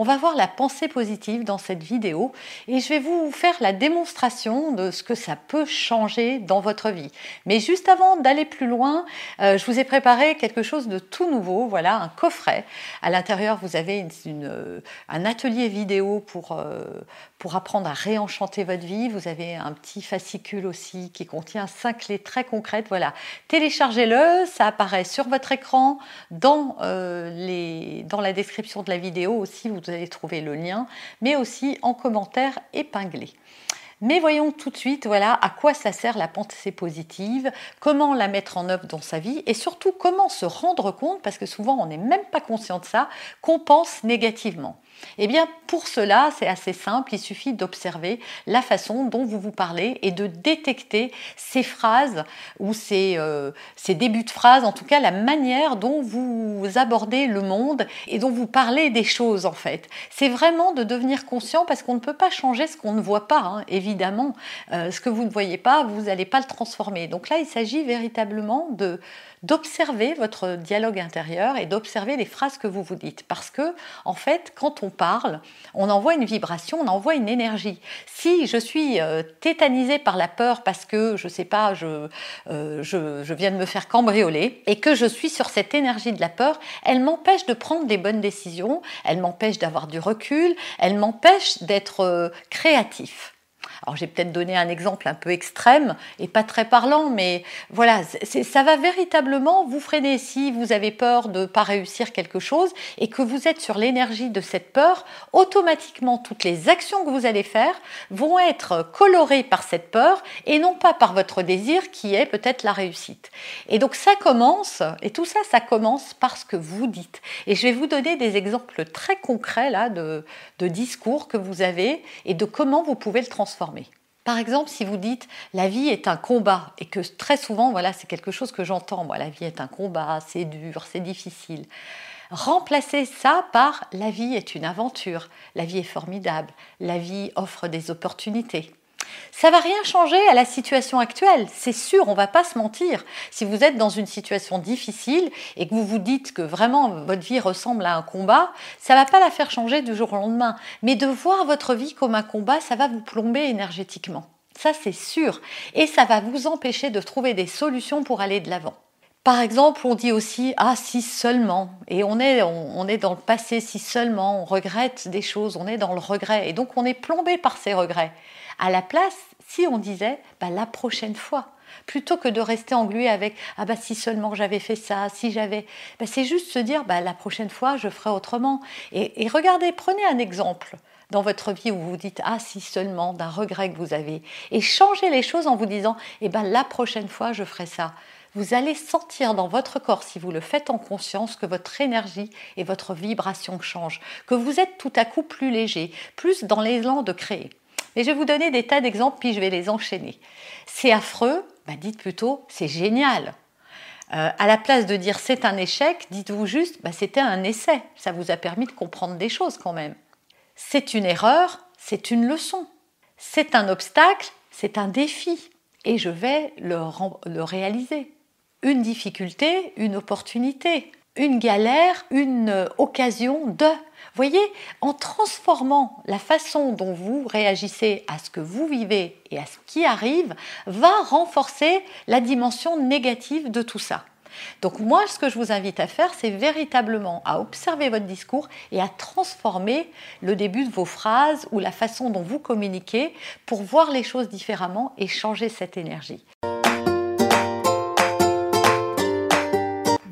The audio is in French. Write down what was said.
On va voir la pensée positive dans cette vidéo et je vais vous faire la démonstration de ce que ça peut changer dans votre vie. Mais juste avant d'aller plus loin, euh, je vous ai préparé quelque chose de tout nouveau. Voilà, un coffret. À l'intérieur, vous avez euh, un atelier vidéo pour, euh, pour apprendre à réenchanter votre vie. Vous avez un petit fascicule aussi qui contient cinq clés très concrètes. Voilà, téléchargez-le, ça apparaît sur votre écran dans, les, dans la description de la vidéo aussi allez trouver le lien, mais aussi en commentaire épinglé. Mais voyons tout de suite voilà à quoi ça sert la pensée positive, comment la mettre en œuvre dans sa vie et surtout comment se rendre compte, parce que souvent on n'est même pas conscient de ça, qu'on pense négativement. Eh bien, pour cela, c'est assez simple, il suffit d'observer la façon dont vous vous parlez et de détecter ces phrases ou ces, euh, ces, débuts de phrases, en tout cas la manière dont vous abordez le monde et dont vous parlez des choses en fait. C'est vraiment de devenir conscient parce qu'on ne peut pas changer ce qu'on ne voit pas, hein, évidemment. Euh, ce que vous ne voyez pas, vous n'allez pas le transformer. Donc là, il s'agit véritablement de d'observer votre dialogue intérieur et d'observer les phrases que vous vous dites. Parce que, en fait, quand on parle, on envoie une vibration, on envoie une énergie. Si je suis euh, tétanisée par la peur parce que, je sais pas, je, euh, je viens de me faire cambrioler et que je suis sur cette énergie de la peur, elle m'empêche de prendre des bonnes décisions, elle m'empêche d'avoir du recul, elle m'empêche d'être euh, créatif. Alors j'ai peut-être donné un exemple un peu extrême et pas très parlant, mais voilà, ça va véritablement vous freiner si vous avez peur de ne pas réussir quelque chose et que vous êtes sur l'énergie de cette peur, automatiquement toutes les actions que vous allez faire vont être colorées par cette peur et non pas par votre désir qui est peut-être la réussite. Et donc ça commence, et tout ça, ça commence par ce que vous dites. Et je vais vous donner des exemples très concrets là de, de discours que vous avez et de comment vous pouvez le transformer. Par exemple, si vous dites la vie est un combat et que très souvent, voilà, c'est quelque chose que j'entends, moi, la vie est un combat, c'est dur, c'est difficile. Remplacez ça par la vie est une aventure, la vie est formidable, la vie offre des opportunités. Ça va rien changer à la situation actuelle, c'est sûr, on va pas se mentir. Si vous êtes dans une situation difficile et que vous vous dites que vraiment votre vie ressemble à un combat, ça va pas la faire changer du jour au lendemain. Mais de voir votre vie comme un combat, ça va vous plomber énergétiquement. Ça, c'est sûr. Et ça va vous empêcher de trouver des solutions pour aller de l'avant. Par exemple, on dit aussi ah si seulement et on est on, est dans le passé si seulement on regrette des choses, on est dans le regret et donc on est plombé par ces regrets. À la place, si on disait bah, la prochaine fois, plutôt que de rester englué avec ah bah si seulement j'avais fait ça, si j'avais, bah, c'est juste se dire bah la prochaine fois je ferai autrement. Et, regardez, prenez un exemple dans votre vie où vous vous dites ah si seulement d'un regret que vous avez et changez les choses en vous disant eh ben la prochaine fois je ferai ça. Vous allez sentir dans votre corps, si vous le faites en conscience, que votre énergie et votre vibration changent, que vous êtes tout à coup plus léger, plus dans l'élan de créer. Et je vais vous donner des tas d'exemples, puis je vais les enchaîner. C'est affreux, bah dites plutôt c'est génial. Euh, à la place de dire c'est un échec, dites-vous juste bah, c'était un essai. Ça vous a permis de comprendre des choses quand même. C'est une erreur, c'est une leçon. C'est un obstacle, c'est un défi. Et je vais le réaliser. Une difficulté, une opportunité. Une galère, une occasion de. Voyez, en transformant la façon dont vous réagissez à ce que vous vivez et à ce qui arrive, va renforcer la dimension négative de tout ça. Donc moi, ce que je vous invite à faire, c'est véritablement à observer votre discours et à transformer le début de vos phrases ou la façon dont vous communiquez pour voir les choses différemment et changer cette énergie.